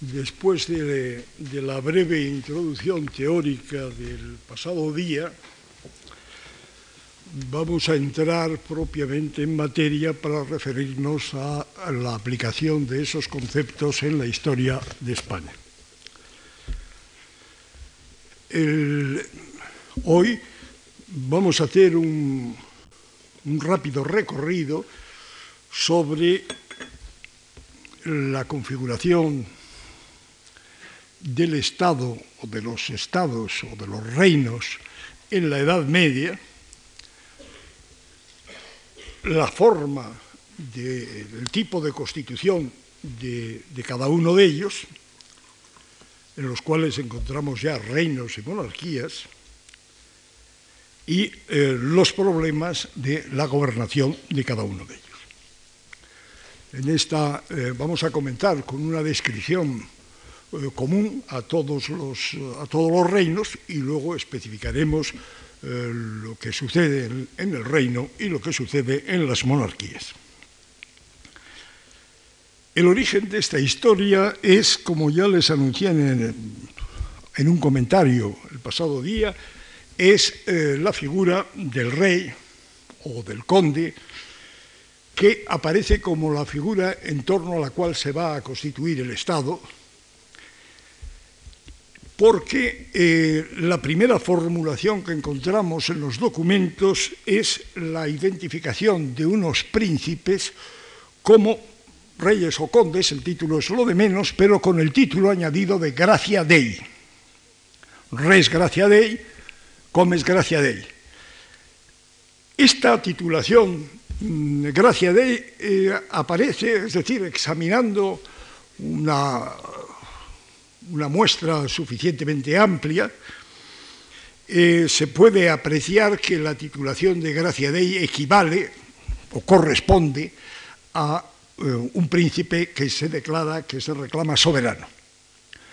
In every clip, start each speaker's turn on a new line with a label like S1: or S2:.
S1: después de, la breve introducción teórica del pasado día, vamos a entrar propiamente en materia para referirnos a, la aplicación de esos conceptos en la historia de España. hoy vamos a hacer un rápido recorrido sobre la configuración del Estado o de los estados o de los reinos en la Edad Media, la forma, el tipo de constitución de, cada uno de ellos, en los cuales encontramos ya reinos y monarquías, y eh, los problemas de la gobernación de cada uno de ellos. En esta eh, vamos a comentar con una descripción común a todos, los, a todos los reinos y luego especificaremos eh, lo que sucede en, el reino y lo que sucede en las monarquías. El origen de esta historia es, como ya les anuncié en, un comentario el pasado día, es eh, la figura del rey o del conde que aparece como la figura en torno a la cual se va a constituir el Estado, porque eh, la primera formulación que encontramos en los documentos es la identificación de unos príncipes como reyes o condes, el título es lo de menos, pero con el título añadido de Gracia Dei. Res Gracia Dei, comes Gracia Dei. Esta titulación, mm, Gracia Dei, eh, aparece, es decir, examinando una una muestra suficientemente amplia, eh, se puede apreciar que la titulación de Gracia Dei equivale o corresponde a eh, un príncipe que se declara, que se reclama soberano.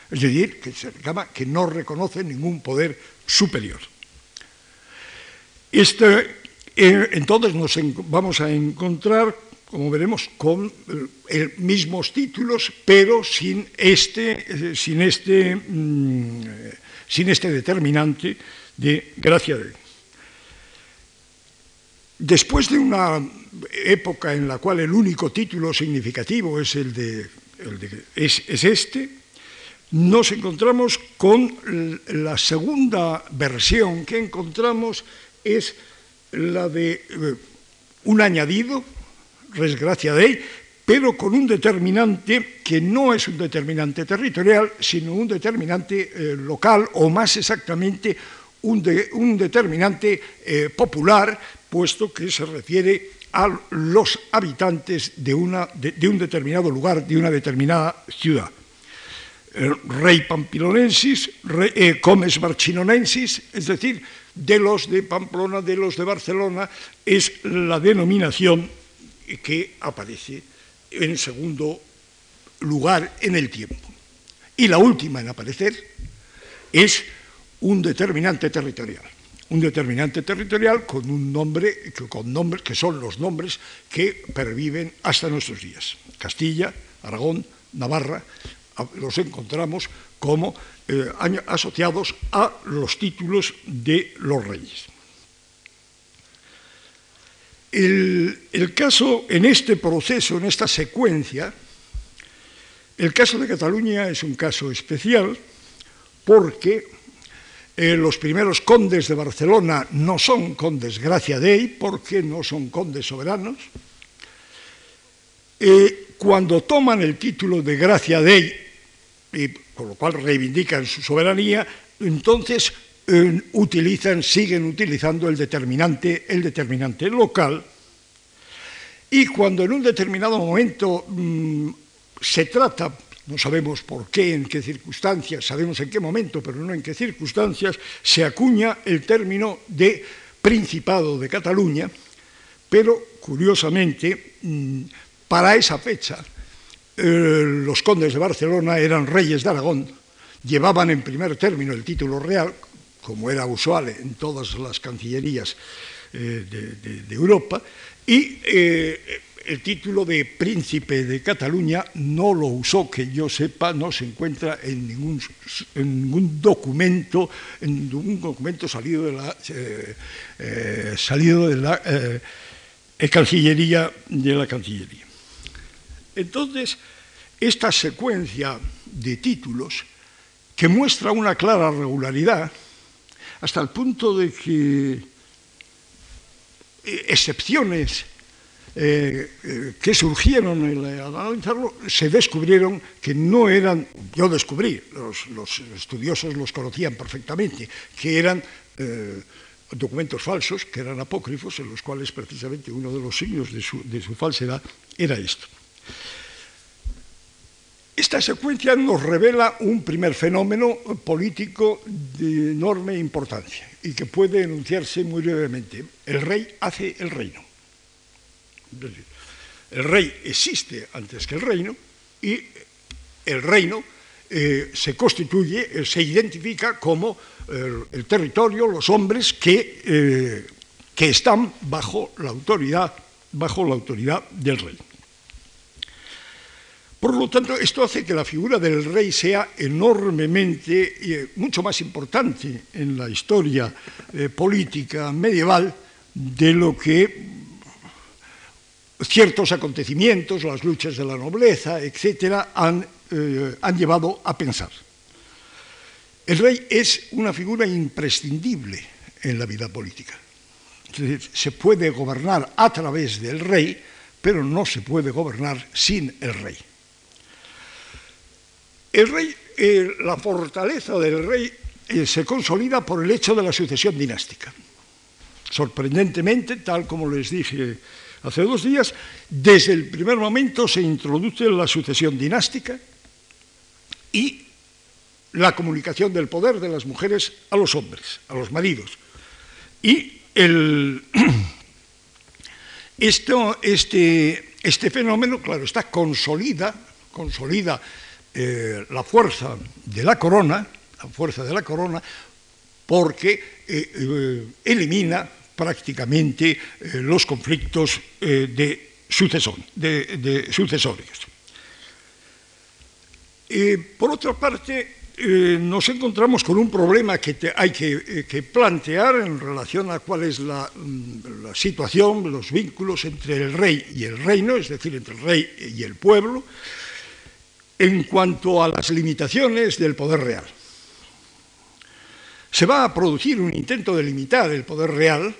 S1: Es decir, que se reclama que no reconoce ningún poder superior. Este, eh, entonces nos vamos a encontrar como veremos, con eh, mismos títulos, pero sin este, eh, sin este, mm, sin este determinante de gracia de Después de una época en la cual el único título significativo es el de, es este, nos encontramos con la segunda versión que encontramos es la de eh, un añadido res gracia de él, pero con un determinante que no es un determinante territorial, sino un determinante eh, local o más exactamente un, determinante eh, popular, puesto que se refiere a los habitantes de, una, de, un determinado lugar, de una determinada ciudad. rey pampilonensis, eh, comes marchinonensis, es decir, de los de Pamplona, de los de Barcelona, es la denominación que aparece en segundo lugar en el tiempo. Y la última en aparecer es un determinante territorial. Un determinante territorial con un nombre, con nombres que son los nombres que perviven hasta nuestros días. Castilla, Aragón, Navarra, los encontramos como eh, asociados a los títulos de los reyes. El, caso, en este proceso, en esta secuencia, el caso de Cataluña es un caso especial porque eh, los primeros condes de Barcelona no son condes gracia dei, porque no son condes soberanos. Eh, cuando toman el título de gracia dei, y con lo cual reivindican su soberanía, entonces utilizan, siguen utilizando el determinante, el determinante local, y cuando en un determinado momento mm, se trata, no sabemos por qué, en qué circunstancias, sabemos en qué momento, pero no en qué circunstancias, se acuña el término de Principado de Cataluña, pero curiosamente, mm, para esa fecha, eh, los condes de Barcelona eran reyes de Aragón, llevaban en primer término el título real, como era usual en todas las cancillerías eh, de, Europa, y eh, el título de príncipe de Cataluña no lo usó, que yo sepa, no se encuentra en ningún, ningún documento, en ningún documento salido de la, eh, salido de la Cancillería de la Cancillería. Entonces, esta secuencia de títulos que muestra una clara regularidad hasta el punto de que excepciones eh, eh, que surgieron en analizarlo se descubrieron que no eran, yo descubrí, los, estudiosos los conocían perfectamente, que eran eh, documentos falsos, que eran apócrifos, en los cuales precisamente uno de los signos de su, de su falsedad era esto. Esta secuencia nos revela un primer fenómeno político de enorme importancia y que puede enunciarse muy brevemente. El rey hace el reino. El rey existe antes que el reino y el reino eh, se constituye, eh, se identifica como el, territorio, los hombres que, eh, que están bajo la autoridad, bajo la autoridad del rey. Por lo tanto, esto hace que la figura del rey sea enormemente, mucho más importante en la historia política medieval de lo que ciertos acontecimientos, las luchas de la nobleza, etcétera, han, eh, llevado a pensar. El rey es una figura imprescindible en la vida política. Se puede gobernar a través del rey, pero no se puede gobernar sin el rey. El rey, la fortaleza del rey eh, se consolida por el hecho de la sucesión dinástica. Sorprendentemente, tal como les dije hace dos días, desde el primer momento se introduce la sucesión dinástica y la comunicación del poder de las mujeres a los hombres, a los maridos. Y el, este, este, fenómeno, claro, está consolida, consolida eh, la fuerza de la corona, la fuerza de la corona, porque eh, eh, elimina prácticamente los conflictos de, de, sucesorios. por otra parte, nos encontramos con un problema que hay que, plantear en relación a cuál es mm, la, situación, los vínculos entre el rey y el reino, es decir, entre el rey y el pueblo, en cuanto a las limitaciones del poder real. Se va a producir un intento de limitar el poder real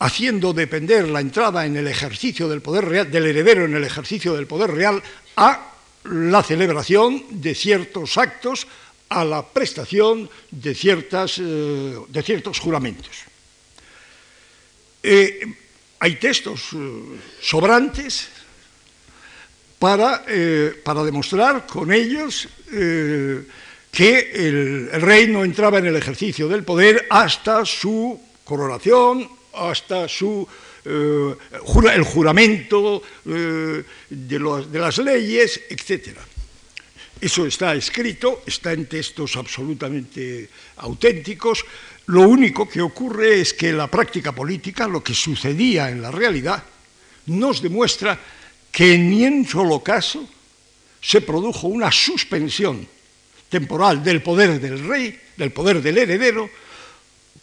S1: haciendo depender la entrada en el ejercicio del poder real, del heredero en el ejercicio del poder real, a la celebración de ciertos actos, a la prestación de, ciertas, eh, de ciertos juramentos. Eh, hay textos eh, sobrantes para, para, demostrar con ellos que el, rey no entraba en el ejercicio del poder hasta su coronación, hasta su, eh, el juramento eh, de, de, las leyes, etc. Eso está escrito, está en textos absolutamente auténticos. Lo único que ocurre es que la práctica política, lo que sucedía en la realidad, nos demuestra que ni en solo caso se produjo una suspensión temporal del poder del rey, del poder del heredero,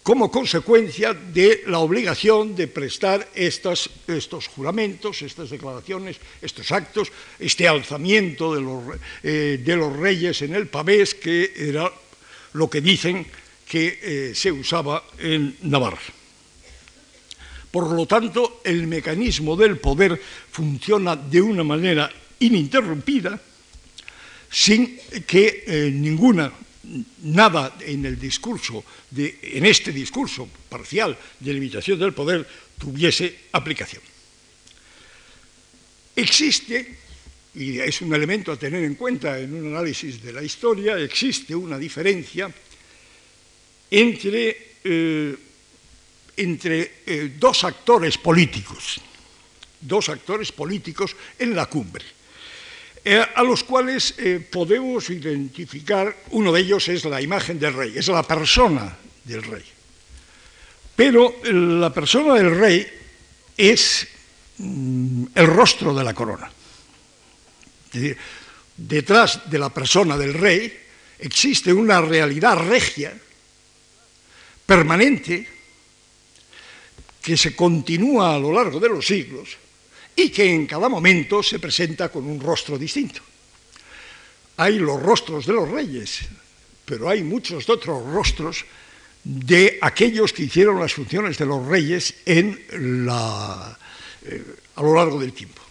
S1: como consecuencia de la obligación de prestar estos juramentos, estas declaraciones, estos actos, este alzamiento de los, eh, de los reyes en el pavés, que era lo que dicen que eh, se usaba en Navarra. Por lo tanto, el mecanismo del poder funciona de una manera ininterrumpida, sin que eh, ninguna nada en el discurso, de, en este discurso parcial de limitación del poder, tuviese aplicación. Existe, y es un elemento a tener en cuenta en un análisis de la historia, existe una diferencia entre, eh, entre eh, dos actores políticos, dos actores políticos en la cumbre. Eh, a los cuales eh, podemos identificar, uno de ellos es la imagen del rey, es la persona del rey. Pero la persona del rey es mm, el rostro de la corona. Es decir, detrás de la persona del rey existe una realidad regia, permanente, que se continúa a lo largo de los siglos y que en cada momento se presenta con un rostro distinto. Hay los rostros de los reyes, pero hay muchos otros rostros de aquellos que hicieron las funciones de los reyes en la, eh, a lo largo del tiempo.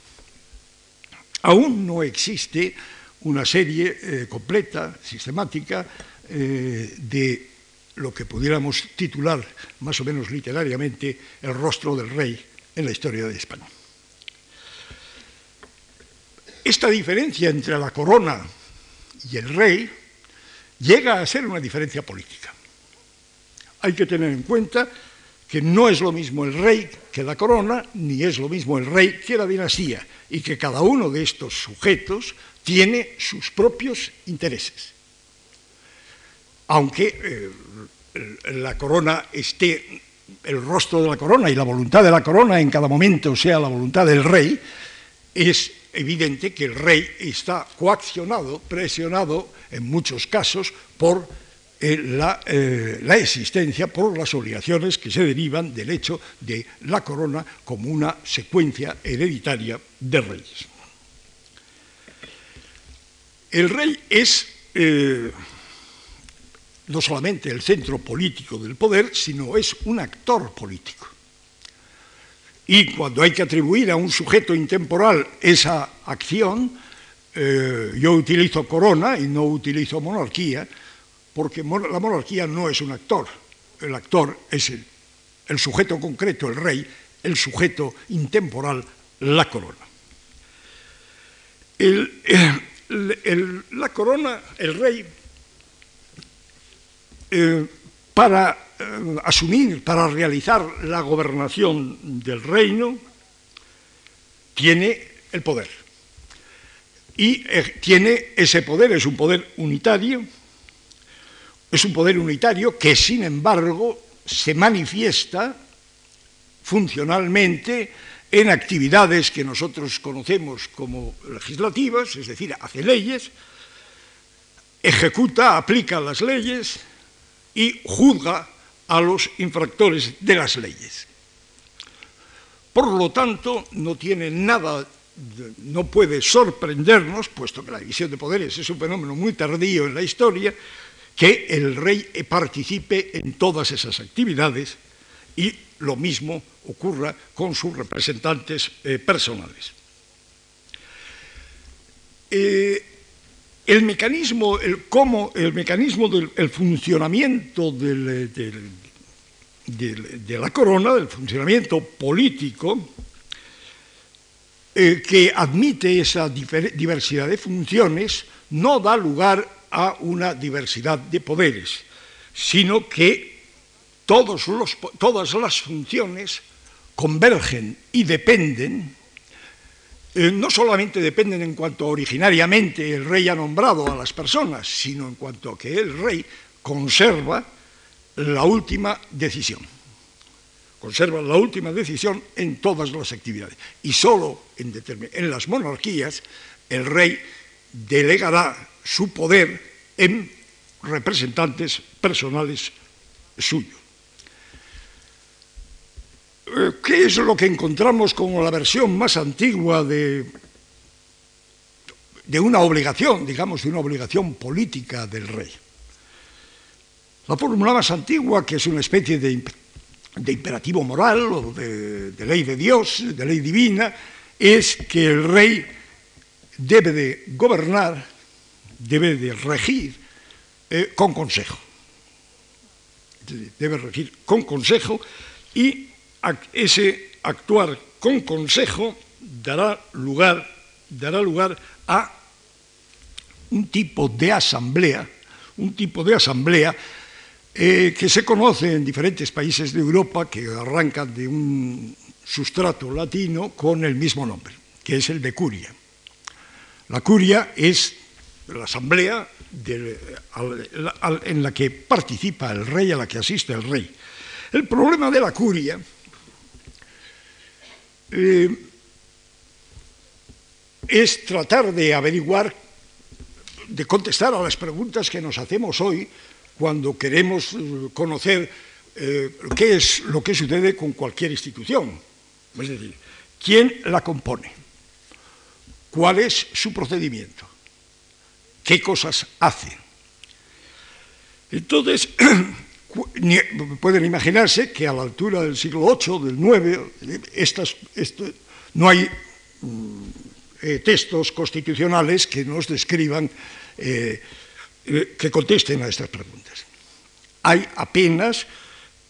S1: Aún no existe una serie eh, completa, sistemática, eh, de lo que pudiéramos titular más o menos literariamente el rostro del rey en la historia de España. Esta diferencia entre la corona y el rey llega a ser una diferencia política. Hay que tener en cuenta que no es lo mismo el rey que la corona, ni es lo mismo el rey que la dinastía, y que cada uno de estos sujetos tiene sus propios intereses. Aunque eh, la corona esté, el rostro de la corona y la voluntad de la corona en cada momento sea la voluntad del rey, es evidente que el rey está coaccionado, presionado en muchos casos por eh, la, eh, la, existencia, por las obligaciones que se derivan del hecho de la corona como una secuencia hereditaria de reyes. El rey es no solamente el centro político del poder, sino es un actor político. Y cuando hay que atribuir a un sujeto intemporal esa acción, eh, yo utilizo corona y no utilizo monarquía, porque la monarquía no es un actor. El actor es el, sujeto concreto, el rey, el sujeto intemporal, la corona. Eh, la corona, el rey, eh, para eh, asumir, para realizar la gobernación del reino, tiene el poder. Y eh, tiene ese poder, es un poder unitario, es un poder unitario que sin embargo se manifiesta funcionalmente en actividades que nosotros conocemos como legislativas, es decir, hace leyes, ejecuta, aplica las leyes y juzga a los infractores de las leyes. Por lo tanto, no tiene nada, no puede sorprendernos, puesto que la división de poderes es un fenómeno muy tardío en la historia, que el rey participe en todas esas actividades y lo mismo ocurra con sus representantes eh, personales. Eh, el mecanismo, el, cómo, el mecanismo del funcionamiento de la corona, del funcionamiento político, eh, que admite esa diversidad de funciones, no da lugar a una diversidad de poderes, sino que todas las funciones convergen y dependen eh, no solamente dependen en cuanto originariamente el rey ha nombrado a las personas, sino en cuanto a que el rey conserva la última decisión. Conserva la última decisión en todas las actividades. Y solo en, en las monarquías el rey delegará su poder en representantes personales suyos. Eh, ¿Qué es lo que encontramos como la versión más antigua de, de una obligación, digamos, de una obligación política del rey? La fórmula más antigua, que es una especie de, imperativo moral o de, ley de Dios, de ley divina, es que el rey debe de gobernar, debe de regir eh, con consejo. Debe regir con consejo y ese actuar con consejo dará lugar, dará lugar a un tipo de asamblea, un tipo de asamblea eh, que se conoce en diferentes países de Europa que arrancan de un sustrato latino con el mismo nombre, que es el de curia. La curia es la asamblea en la que participa el rey, a la que asiste el rey. El problema de la curia eh, es tratar de averiguar, de contestar a las preguntas que nos hacemos hoy cuando queremos eh, conocer eh, qué es lo que sucede con cualquier institución. Es decir, ¿quién la compone? ¿Cuál es su procedimiento? ¿Qué cosas hace? Entonces, pueden imaginarse que a la altura del siglo VIII, del IX, no hay mm, eh, textos constitucionales que nos describan, eh, eh, que contesten a estas preguntas. Hay apenas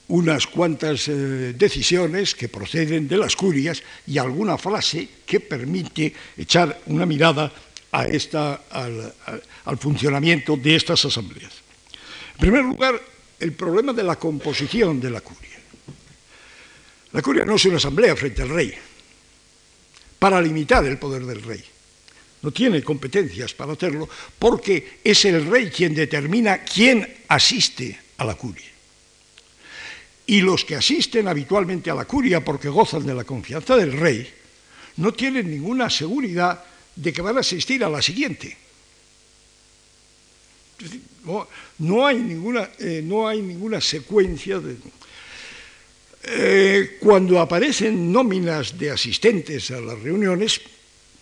S1: unas cuantas decisiones que proceden de las curias y alguna frase que permite echar una mirada a esta, al funcionamiento de estas asambleas. En primer lugar, el problema de la composición de la curia. La curia no es una asamblea frente al rey, para limitar el poder del rey. No tiene competencias para hacerlo porque es el rey quien determina quién asiste a la curia. Y los que asisten habitualmente a la curia porque gozan de la confianza del rey, no tienen ninguna seguridad de que van a asistir a la siguiente. No, hay, ninguna, eh, no hay ninguna secuencia de... Eh, cuando aparecen nóminas de asistentes a las reuniones,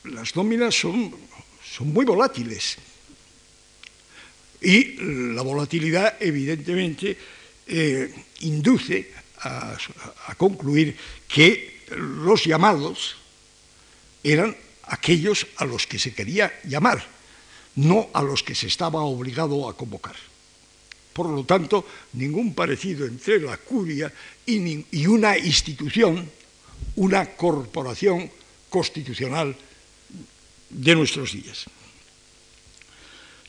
S1: las nóminas son, son muy volátiles. Y la volatilidad, evidentemente, eh, induce a, a concluir que los llamados eran aquellos a los que se quería llamar no a los que se estaba obligado a convocar. Por lo tanto, ningún parecido entre la curia y, una institución, una corporación constitucional de nuestros días.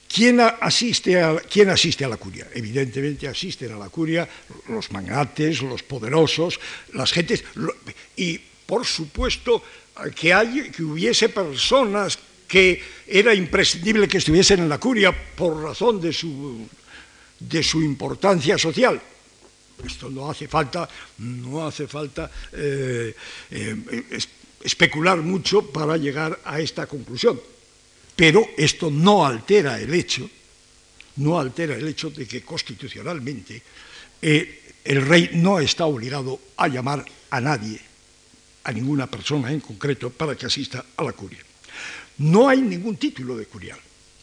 S1: ¿Quién asiste, a, ¿Quién asiste, a, la curia? Evidentemente asisten a la curia los magnates, los poderosos, las gentes, y por supuesto que, que hubiese personas que era imprescindible que estuviesen en la curia por razón de su, de su importancia social. Esto no hace falta, no hace falta eh, eh, especular mucho para llegar a esta conclusión. Pero esto no altera el hecho, no altera el hecho de que constitucionalmente eh, el rey no está obligado a llamar a nadie, a ninguna persona en concreto, para que asista a la curia. No hay ningún título de curial,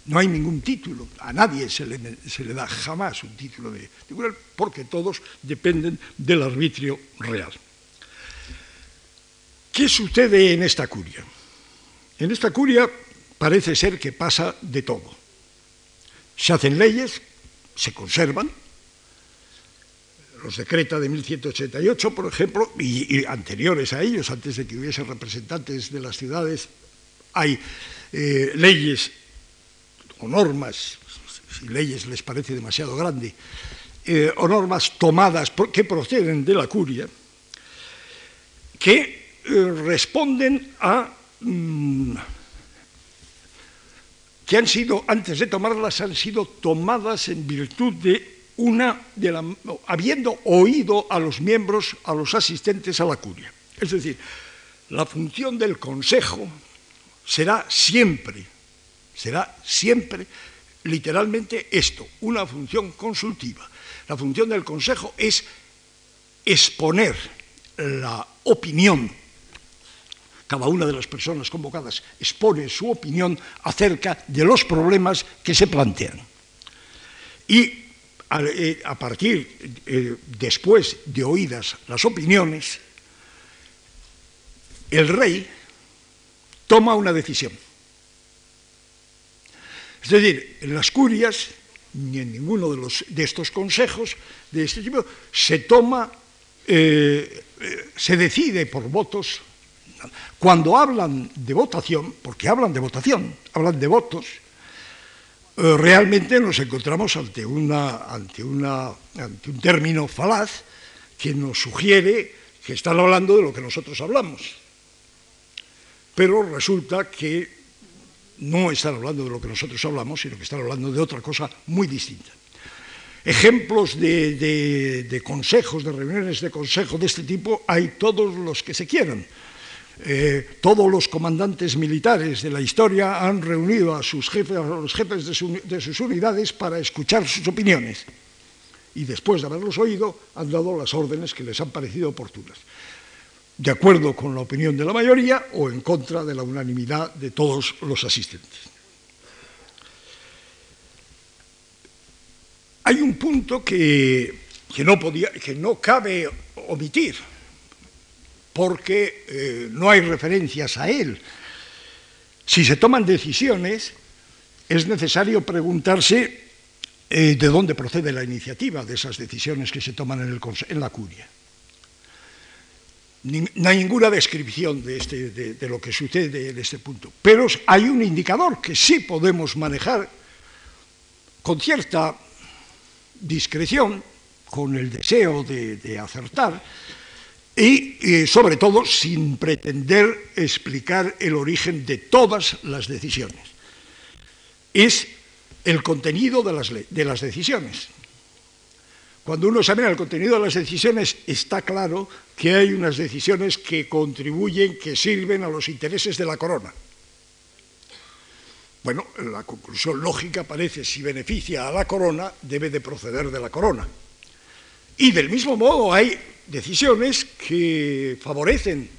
S1: no hay ningún título, a nadie se le, da jamás un título de, curial porque todos dependen del arbitrio real. ¿Qué sucede en esta curia? En esta curia parece ser que pasa de todo. Se hacen leyes, se conservan, los decreta de 1188, por ejemplo, y, y, anteriores a ellos, antes de que hubiese representantes de las ciudades hay eh, leyes o normas, si leyes les parece demasiado grande, eh, o normas tomadas que proceden de la curia, que eh, responden a... Mm, que han sido, antes de tomarlas, han sido tomadas en virtud de una, de la, habiendo oído a los miembros, a los asistentes a la curia. Es decir, la función del consejo, será siempre, será siempre literalmente esto, una función consultiva. La función del Consejo es exponer la opinión. Cada una de las personas convocadas expone su opinión acerca de los problemas que se plantean. Y a, eh, partir, eh, después de oídas las opiniones, el rey toma una decisión. Es decir, en las curias, ni en ninguno de, los, de estos consejos de este tipo, se toma, eh, eh, se decide por votos. Cuando hablan de votación, porque hablan de votación, hablan de votos, eh, realmente nos encontramos ante, una, ante, una, ante un término falaz que nos sugiere que están hablando de lo que nosotros hablamos pero resulta que no están hablando de lo que nosotros hablamos, sino que están hablando de otra cosa muy distinta. Ejemplos de, consejos, de reuniones de consejo de este tipo, hay todos los que se quieran. eh, todos los comandantes militares de la historia han reunido a, sus jefes, a los jefes de, sus unidades para escuchar sus opiniones. Y después de haberlos oído, han dado las órdenes que les han parecido oportunas, de acuerdo con la opinión de la mayoría o en contra de la unanimidad de todos los asistentes. Hay un punto que, no, podía, que no cabe omitir porque eh, no hay referencias a él. Si se toman decisiones, es necesario preguntarse eh, de dónde procede la iniciativa de esas decisiones que se toman en, el, en la curia. Hay ninguna descripción de, este, de lo que sucede en este punto, pero hay un indicador que sí podemos manejar con cierta discreción, con el deseo de acertar, y, sobre todo sin pretender explicar el origen de todas las decisiones. Es el contenido de las, de las decisiones. Cuando uno examina el contenido de las decisiones, está claro que hay unas decisiones que contribuyen, que sirven a los intereses de la corona. Bueno, la conclusión lógica parece, si beneficia a la corona, debe de proceder de la corona. Y del mismo modo hay decisiones que favorecen,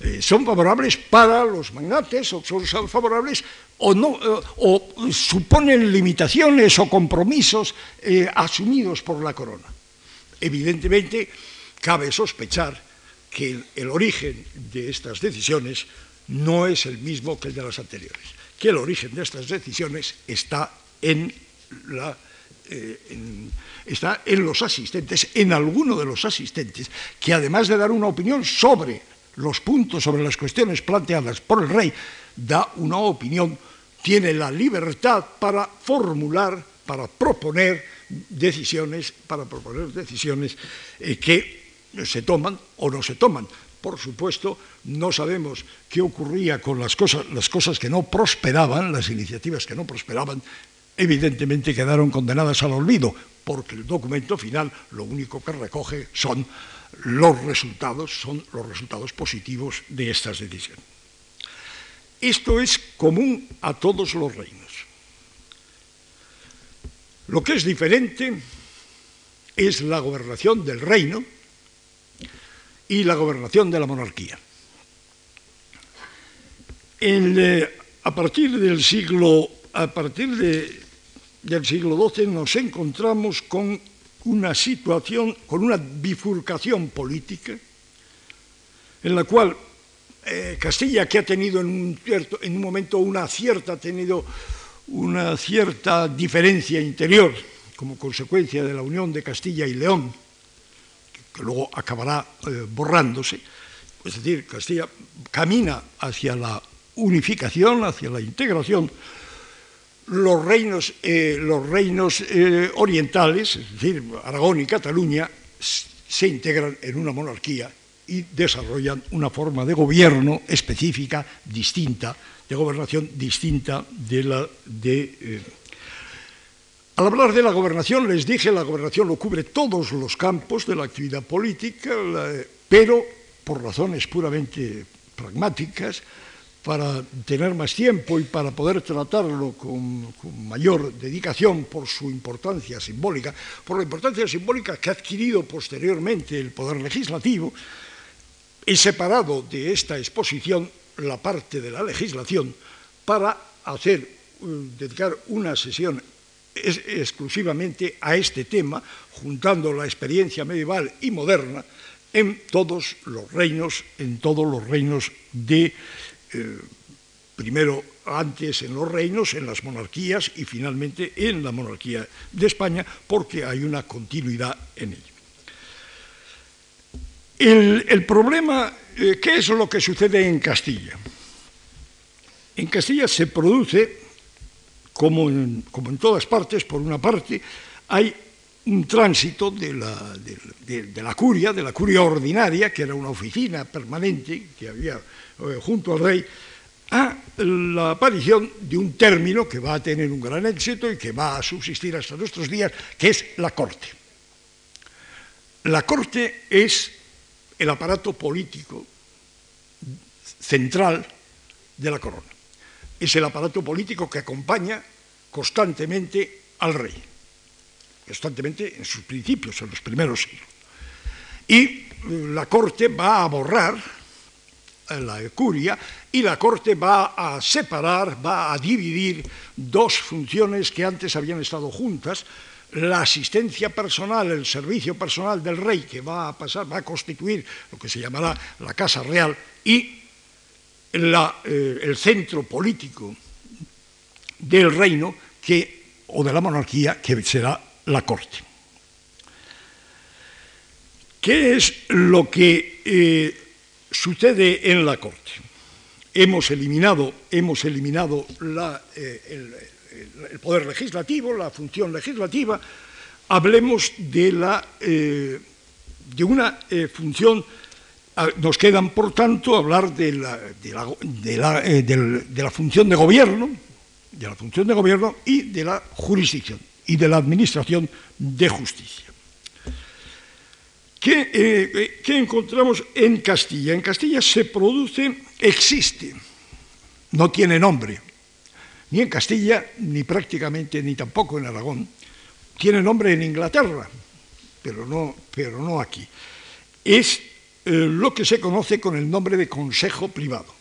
S1: eh, son favorables para los magnates o son favorables o, no, eh, o suponen limitaciones o compromisos eh, asumidos por la corona. Evidentemente, cabe sospechar que el, origen de estas decisiones no es el mismo que el de las anteriores, que el origen de estas decisiones está en la está en los asistentes, en alguno de los asistentes, que además de dar una opinión sobre los puntos, sobre las cuestiones planteadas por el rey, da una opinión, tiene la libertad para formular, para proponer decisiones, para proponer decisiones eh, que se toman o no se toman. Por supuesto, no sabemos qué ocurría con las cosas, las cosas que no prosperaban, las iniciativas que no prosperaban, evidentemente quedaron condenadas al olvido, porque el documento final lo único que recoge son los resultados, son los resultados positivos de estas decisiones. Esto es común a todos los reinos. Lo que es diferente es la gobernación del reino y la gobernación de la monarquía. A partir del siglo, a partir de del siglo XII nos encontramos con una situación, con una bifurcación política, en la cual eh, Castilla, que ha tenido en un, cierto, en un momento una cierta, tenido una cierta diferencia interior como consecuencia de la unión de Castilla y León, que, luego acabará eh, borrándose, es decir, Castilla camina hacia la unificación, hacia la integración, los reinos, eh, los reinos eh, orientales, es decir, Aragón y Cataluña, se integran en una monarquía y desarrollan una forma de gobierno específica, distinta, de gobernación distinta de la de... Eh, al hablar de la gobernación, les dije, la gobernación lo cubre todos los campos de la actividad política, pero por razones puramente pragmáticas, para tener más tiempo y para poder tratarlo con, mayor dedicación por su importancia simbólica, por la importancia simbólica que ha adquirido posteriormente el Poder Legislativo, he separado de esta exposición la parte de la legislación para hacer, eh, dedicar una sesión exclusivamente a este tema, juntando la experiencia medieval y moderna en todos los reinos, en todos los reinos de eh, primero antes en los reinos, en las monarquías y finalmente en la monarquía de España, porque hay una continuidad en ello. El, problema, eh, ¿qué es lo que sucede en Castilla? En Castilla se produce, como en, como en todas partes, por una parte, hay un tránsito de la, de la, curia, de la curia ordinaria, que era una oficina permanente que había eh, junto al rey, a la aparición de un término que va a tener un gran éxito y que va a subsistir hasta nuestros días, que es la corte. La corte es el aparato político central de la corona. Es el aparato político que acompaña constantemente al rey, constantemente en sus principios, en los primeros siglos. Y la corte va a borrar la curia y la corte va a separar, va a dividir dos funciones que antes habían estado juntas, la asistencia personal, el servicio personal del rey, que va a pasar, va a constituir lo que se llamará la Casa Real, y eh, el centro político del reino que, o de la monarquía, que será la corte. ¿Qué es lo que eh, sucede en la corte? Hemos eliminado, hemos eliminado eh, el, poder legislativo, la función legislativa, hablemos de, la, de una función nos quedan, por tanto, hablar de la, eh, de la, función de gobierno, de la función de gobierno y de la jurisdicción y de la administración de justicia. ¿Qué, eh, ¿Qué, encontramos en Castilla? En Castilla se produce, existe, no tiene nombre, ni en Castilla, ni prácticamente, ni tampoco en Aragón. Tiene nombre en Inglaterra, pero no, pero no aquí. Es eh, lo que se conoce con el nombre de consejo privado.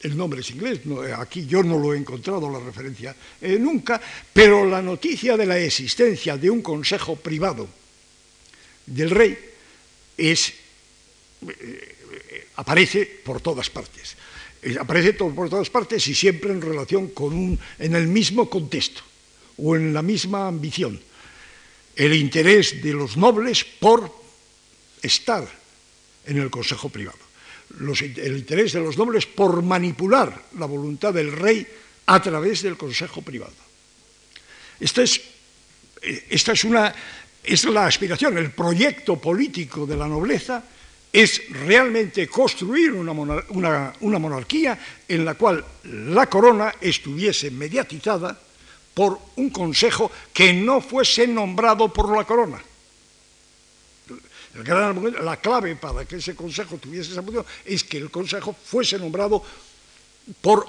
S1: El nombre es inglés, eh, aquí yo no lo he encontrado la referencia eh, nunca, pero la noticia de la existencia de un consejo privado del rey es, aparece por todas partes. aparece por todas partes y siempre en relación con un, en el mismo contexto o en la misma ambición. El interés de los nobles por estar en el Consejo Privado. el interés de los nobles por manipular la voluntad del rey a través del Consejo Privado. Esta es, eh, esta es, una, es la aspiración, el proyecto político de la nobleza es realmente construir una, una, monarquía en la cual la corona estuviese mediatizada por un consejo que no fuese nombrado por la corona, la clave para que ese consejo tuviese esa función es que el consejo fuese nombrado por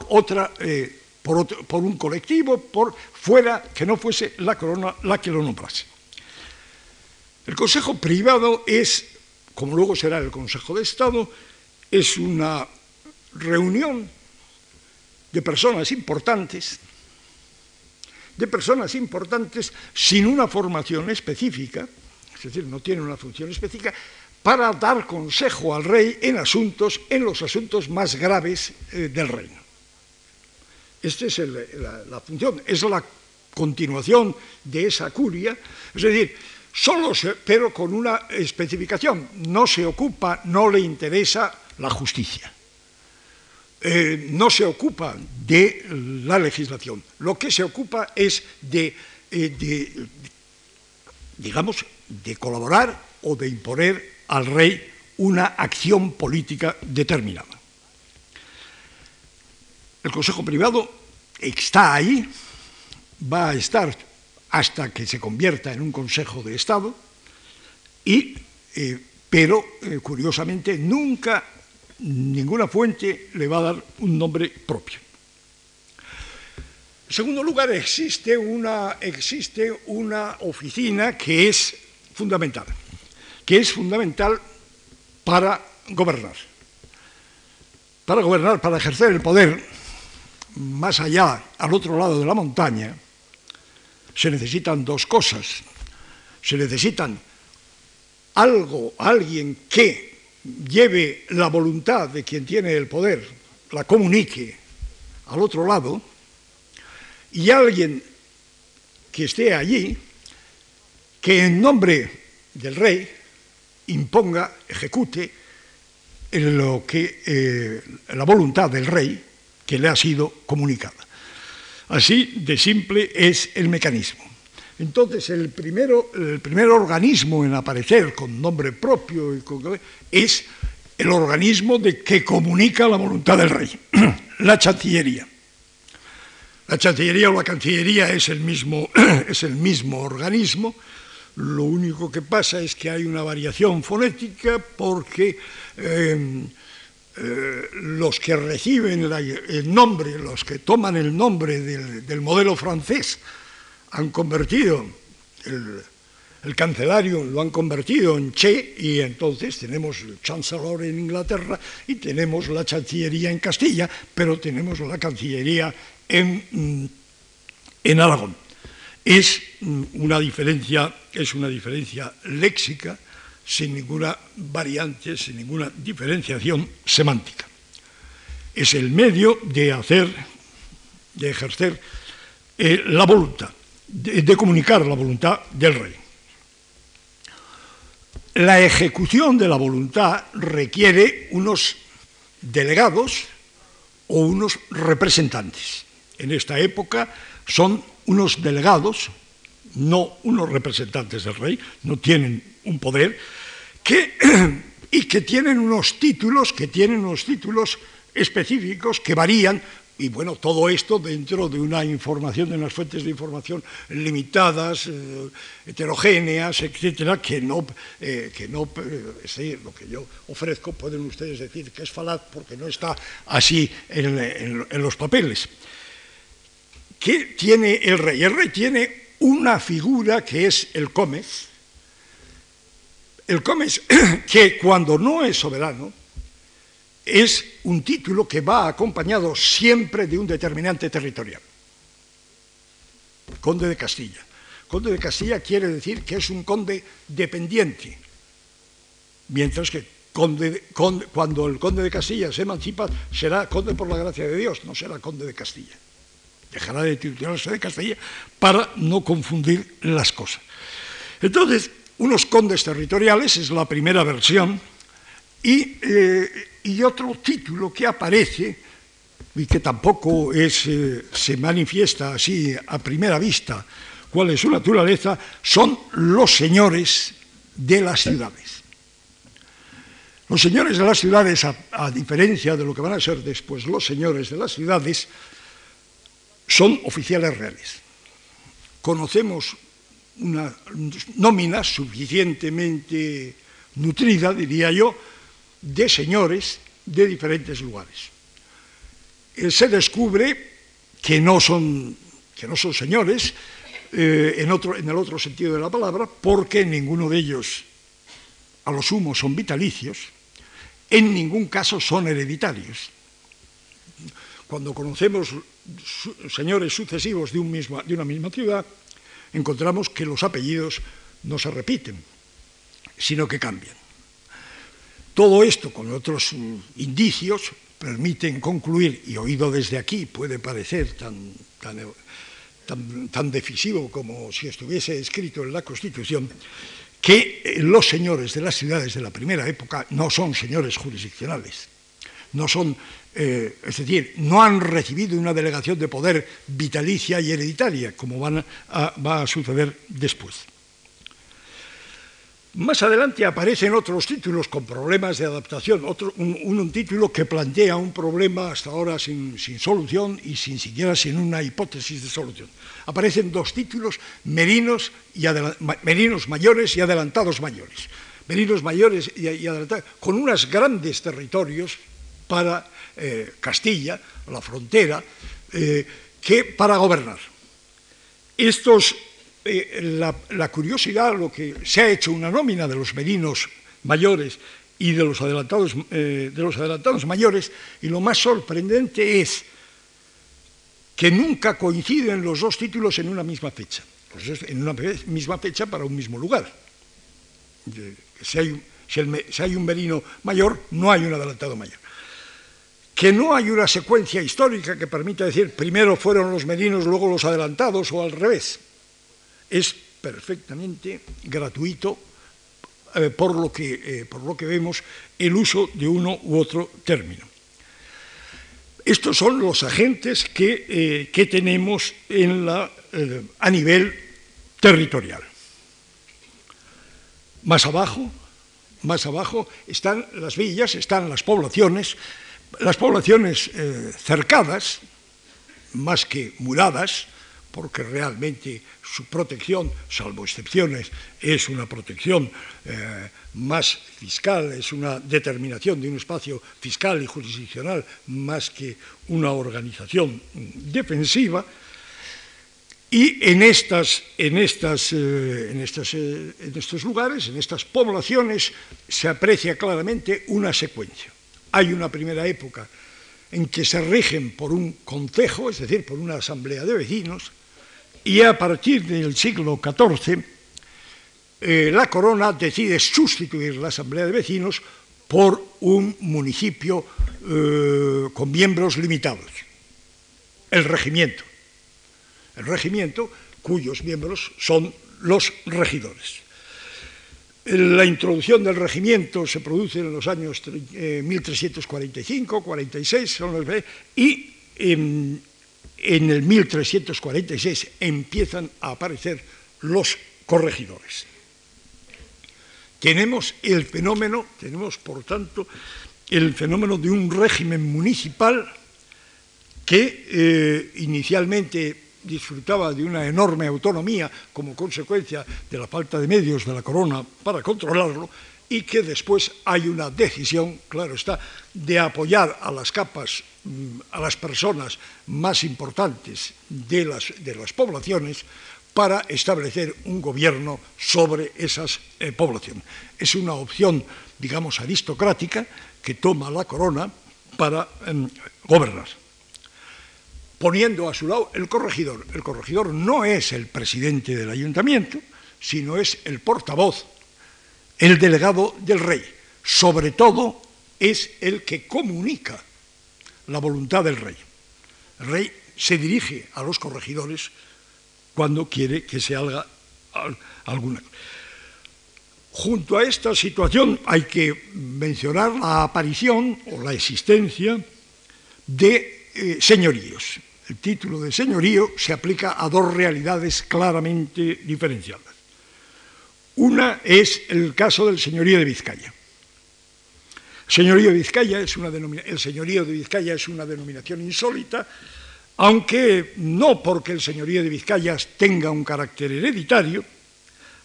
S1: eh, por, por, un colectivo, por fuera, que no fuese la corona la que lo nombrase. El consejo privado es, como luego será el consejo de Estado, es una reunión de personas importantes, de personas importantes sin una formación específica, es decir, no tiene una función específica, para dar consejo al rey en asuntos, en los asuntos más graves eh, del reino. Esta es la, función, es la continuación de esa curia, es decir, solo pero con una especificación, no se ocupa, no le interesa la justicia. Eh, no se ocupa de la legislación, lo que se ocupa es de, eh, de digamos, de colaborar o de imponer al rey una acción política determinada. El Consejo Privado está ahí, va a estar hasta que se convierta en un Consejo de Estado, y, eh, pero eh, curiosamente nunca ninguna fuente le va a dar un nombre propio. En segundo lugar, existe una, existe una oficina que es fundamental, que es fundamental para gobernar. Para gobernar, para ejercer el poder más allá, al otro lado de la montaña, se necesitan dos cosas. Se necesitan algo, alguien que lleve la voluntad de quien tiene el poder, la comunique al otro lado, y alguien que esté allí, que en nombre del rey imponga, ejecute lo que, eh, la voluntad del rey que le ha sido comunicada. Así de simple es el mecanismo. Entonces, el, primero, el primer organismo en aparecer con nombre propio es el organismo de que comunica la voluntad del rey, la Chancillería. La Chancillería o la Cancillería es el mismo, es el mismo organismo, lo único que pasa es que hay una variación fonética porque em, eh, los que reciben el nombre, los que toman el nombre del, modelo francés, han convertido el, el, cancelario, lo han convertido en Che y entonces tenemos el Chancellor en Inglaterra y tenemos la Chancillería en Castilla, pero tenemos la Cancillería en, mm, en Aragón. Es una diferencia, es una diferencia léxica sin ninguna variante, sin ninguna diferenciación semántica. Es el medio de hacer, de ejercer eh, la voluntad, de, comunicar la voluntad del rey. La ejecución de la voluntad requiere unos delegados o unos representantes. En esta época son unos delegados, no unos representantes del rey, no tienen un poder, que, y que tienen unos títulos, que tienen unos títulos específicos que varían y bueno, todo esto dentro de una información, de unas fuentes de información limitadas, eh, heterogéneas, etcétera, que no, eh, que no eh, lo que yo ofrezco, pueden ustedes decir que es falaz porque no está así en, en los papeles. ¿Qué tiene el rey? El rey tiene una figura que es el Cómez, el Comes, que cuando no es soberano, es un título que va acompañado siempre de un determinante territorial. Conde de Castilla. Conde de Castilla quiere decir que es un conde dependiente, mientras que cuando el conde de Castilla se emancipa será conde por la gracia de Dios, no será conde de Castilla. Dejará de titularse de Castilla para no confundir las cosas. Entonces, unos condes territoriales, es la primera versión, eh, y, otro título que aparece, y que tampoco es, eh, se manifiesta así a primera vista cuál es su naturaleza, son los señores de las ciudades. Los señores de las ciudades, a diferencia de lo que van a ser después los señores de las ciudades, son oficiales reales. Conocemos una nómina suficientemente nutrida, diría yo, de señores de diferentes lugares. Eh, se descubre que no son, que no son señores, eh, en, otro, en el otro sentido de la palabra, porque ninguno de ellos, a lo sumo, son vitalicios, en ningún caso son hereditarios. Cuando conocemos señores sucesivos de, un de una misma ciudad, encontramos que los apellidos no se repiten, sino que cambian. Todo esto, con otros mm, indicios, permiten concluir, y oído desde aquí puede parecer tan, tan, tan, decisivo como si estuviese escrito en la Constitución, que eh, los señores de las ciudades de la primera época no son señores jurisdiccionales, no son eh, es decir, no han recibido una delegación de poder vitalicia y hereditaria, como va a suceder después. Más adelante aparecen otros títulos con problemas de adaptación, un, título que plantea un problema hasta ahora sin, solución y sin siquiera sin una hipótesis de solución. Aparecen dos títulos, merinos, y merinos mayores y adelantados mayores. Merinos mayores y, y adelantados, con unos grandes territorios para eh, Castilla, la frontera, eh, que para gobernar. Estos, eh, la, curiosidad, lo que se ha hecho una nómina de los merinos mayores y de los adelantados, de los adelantados mayores, y lo más sorprendente es que nunca coinciden los dos títulos en una misma fecha, en una misma fecha para un mismo lugar. Si hay, si hay un merino mayor, no hay un adelantado mayor que no hay una secuencia histórica que permita decir primero fueron los medinos, luego los adelantados o al revés. Es perfectamente gratuito eh, por, lo que, eh, por lo que vemos el uso de uno u otro término. Estos son los agentes que, eh, que tenemos en la, a nivel territorial. Más abajo, más abajo están las villas, están las poblaciones, las poblaciones eh, cercadas, más que muradas, porque realmente su protección, salvo excepciones, es una protección eh, más fiscal, es una determinación de un espacio fiscal y jurisdiccional más que una organización defensiva. Y en, estas, en, estas, eh, en, estas, en estos lugares, en estas poblaciones, se aprecia claramente una secuencia. Hay una primera época en que se rigen por un concejo, es decir, por una asamblea de vecinos, y a partir del siglo XIV eh, la corona decide sustituir la asamblea de vecinos por un municipio eh, con miembros limitados, el regimiento. El regimiento cuyos miembros son los regidores. La introducción del regimiento se produce en los años 1345, 46, eh, y en, en el 1346 empiezan a aparecer los corregidores. Tenemos el fenómeno, tenemos por tanto el fenómeno de un régimen municipal que eh, inicialmente disfrutaba de una enorme autonomía como consecuencia de la falta de medios de la corona para controlarlo y que después hay una decisión, claro está, de apoyar a las capas, mm, a las personas más importantes de las, de las poblaciones para establecer un gobierno sobre esas eh, poblaciones. Es una opción, digamos, aristocrática que toma la corona para em, gobernar poniendo a su lado el corregidor. El corregidor no es el presidente del ayuntamiento, sino es el portavoz, el delegado del rey. Sobre todo es el que comunica la voluntad del rey. El rey se dirige a los corregidores cuando quiere que se haga alguna Junto a esta situación hay que mencionar la aparición o la existencia de eh, señoríos. El título de señorío se aplica a dos realidades claramente diferenciadas. Una es el caso del señorío de Vizcaya. Señorío de Vizcaya es una el señorío de Vizcaya es una denominación insólita, aunque no porque el señorío de Vizcaya tenga un carácter hereditario,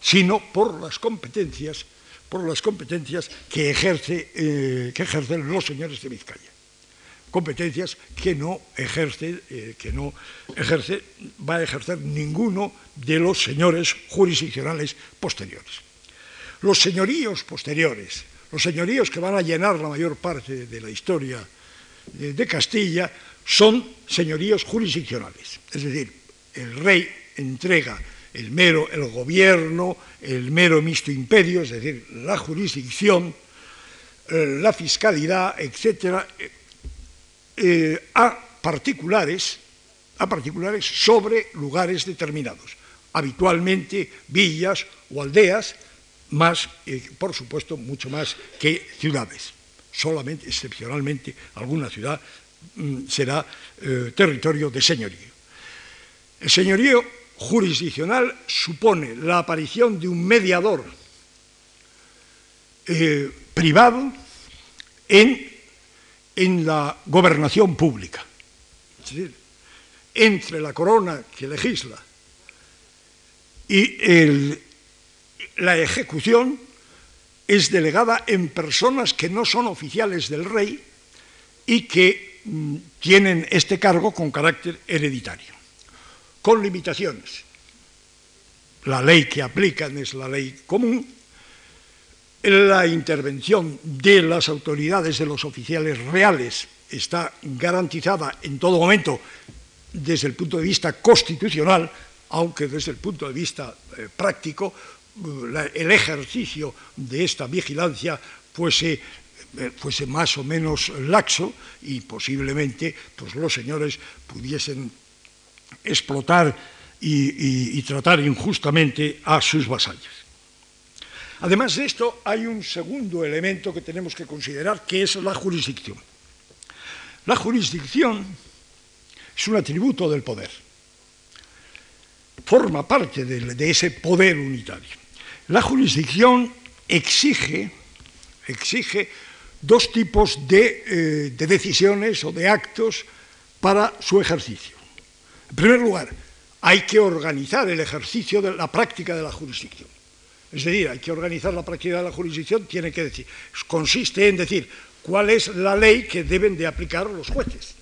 S1: sino por las competencias, que, eh, que ejercen los señores de Vizcaya competencias que no ejerce, eh, que no ejerce, va a ejercer ninguno de los señores jurisdiccionales posteriores. Los señoríos posteriores, los señoríos que van a llenar la mayor parte de la historia de, Castilla, son señoríos jurisdiccionales. Es decir, el rey entrega el mero el gobierno, el mero mixto imperio, es decir, la jurisdicción, eh, la fiscalidad, etcétera, eh, a, particulares, a particulares sobre lugares determinados, habitualmente villas o aldeas, más, eh, por supuesto, mucho más que ciudades. Solamente, excepcionalmente, alguna ciudad mm, será eh, territorio de señorío. El señorío jurisdiccional supone la aparición de un mediador privado en en la gobernación pública. Es decir, entre la corona que legisla y la ejecución es delegada en personas que no son oficiales del rey y que mm, tienen este cargo con carácter hereditario, con limitaciones. La ley que aplican es la ley común la intervención de las autoridades, de los oficiales reales, está garantizada en todo momento desde el punto de vista constitucional, aunque desde el punto de vista eh, práctico eh, el ejercicio de esta vigilancia fuese, eh, fuese, más o menos laxo y posiblemente pues, los señores pudiesen explotar y tratar injustamente a sus vasallos. Además de esto, hay un segundo elemento que tenemos que considerar, que es la jurisdicción. La jurisdicción es un atributo del poder, forma parte de, ese poder unitario. La jurisdicción exige, exige dos tipos de, eh, de decisiones o de actos para su ejercicio. En primer lugar, hay que organizar el ejercicio de la práctica de la jurisdicción. Es decir, hay que organizar la práctica de la jurisdicción, tiene que decir, consiste en decir cuál es la ley que deben de aplicar los jueces.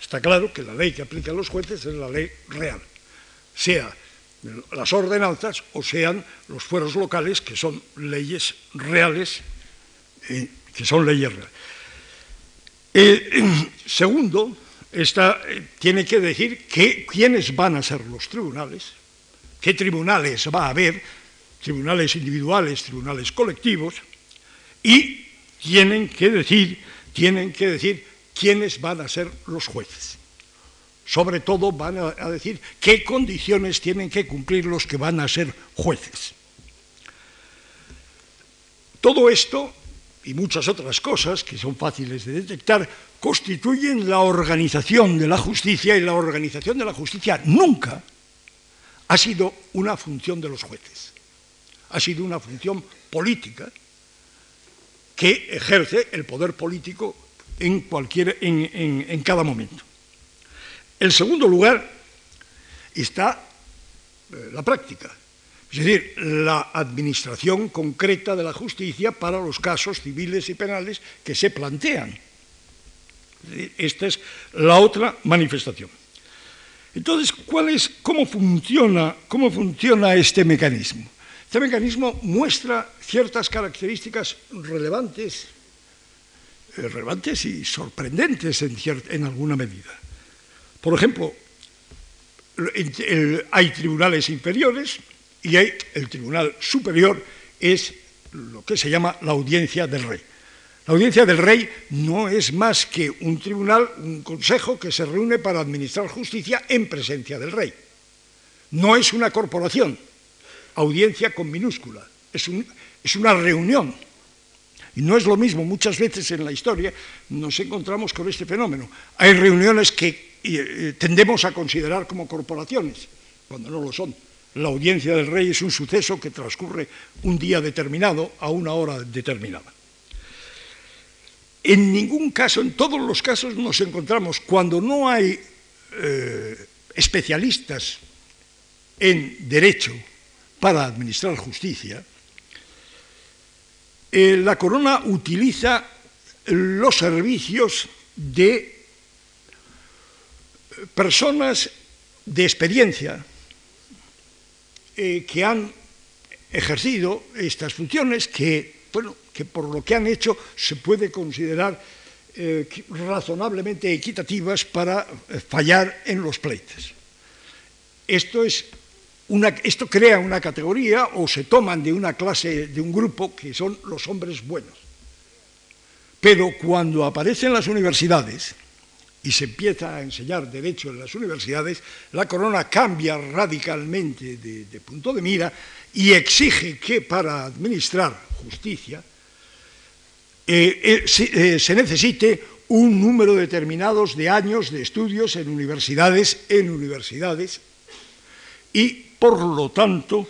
S1: Está claro que la ley que aplican los jueces es la ley real, sea las ordenanzas o sean los fueros locales, que son leyes reales, eh, que son leyes reales. Eh, segundo, esta, eh, tiene que decir que, quiénes van a ser los tribunales, qué tribunales va a haber, tribunales individuales, tribunales colectivos, y tienen que decir, tienen que decir quiénes van a ser los jueces. Sobre todo van a decir qué condiciones tienen que cumplir los que van a ser jueces. Todo esto y muchas otras cosas que son fáciles de detectar constituyen la organización de la justicia y la organización de la justicia nunca ha sido una función de los jueces, ha sido una función política que ejerce el poder político en, cualquier, en, cada momento. En segundo lugar está eh, la práctica, es decir, la administración concreta de la justicia para los casos civiles y penales que se plantean. Esta es la otra manifestación. Entonces, ¿cuál es, cómo, funciona, ¿cómo funciona este mecanismo? Este mecanismo muestra ciertas características relevantes, eh, relevantes y sorprendentes en, en alguna medida. Por ejemplo, hay tribunales inferiores, y el Tribunal Superior es lo que se llama la audiencia del rey. La audiencia del rey no es más que un tribunal, un consejo que se reúne para administrar justicia en presencia del rey. No es una corporación, audiencia con minúscula, es, es una reunión. Y no es lo mismo, muchas veces en la historia nos encontramos con este fenómeno. Hay reuniones que eh, tendemos a considerar como corporaciones, cuando no lo son. La audiencia del rey es un suceso que transcurre un día determinado a una hora determinada. En ningún caso, en todos los casos nos encontramos, cuando no hay eh, especialistas en derecho para administrar justicia, eh, la corona utiliza los servicios de personas de experiencia, eh, que han ejercido estas funciones que, bueno, que por lo que han hecho se puede considerar eh, razonablemente equitativas para fallar en los pleitos. Esto, es esto crea una categoría o se toman de una clase, de un grupo que son los hombres buenos. Pero cuando aparecen las universidades, y se empieza a enseñar derecho en las universidades, la corona cambia radicalmente de, punto de mira y exige que para administrar justicia eh, eh, eh, se, necesite un número determinado de años de estudios en universidades, en universidades, y por lo tanto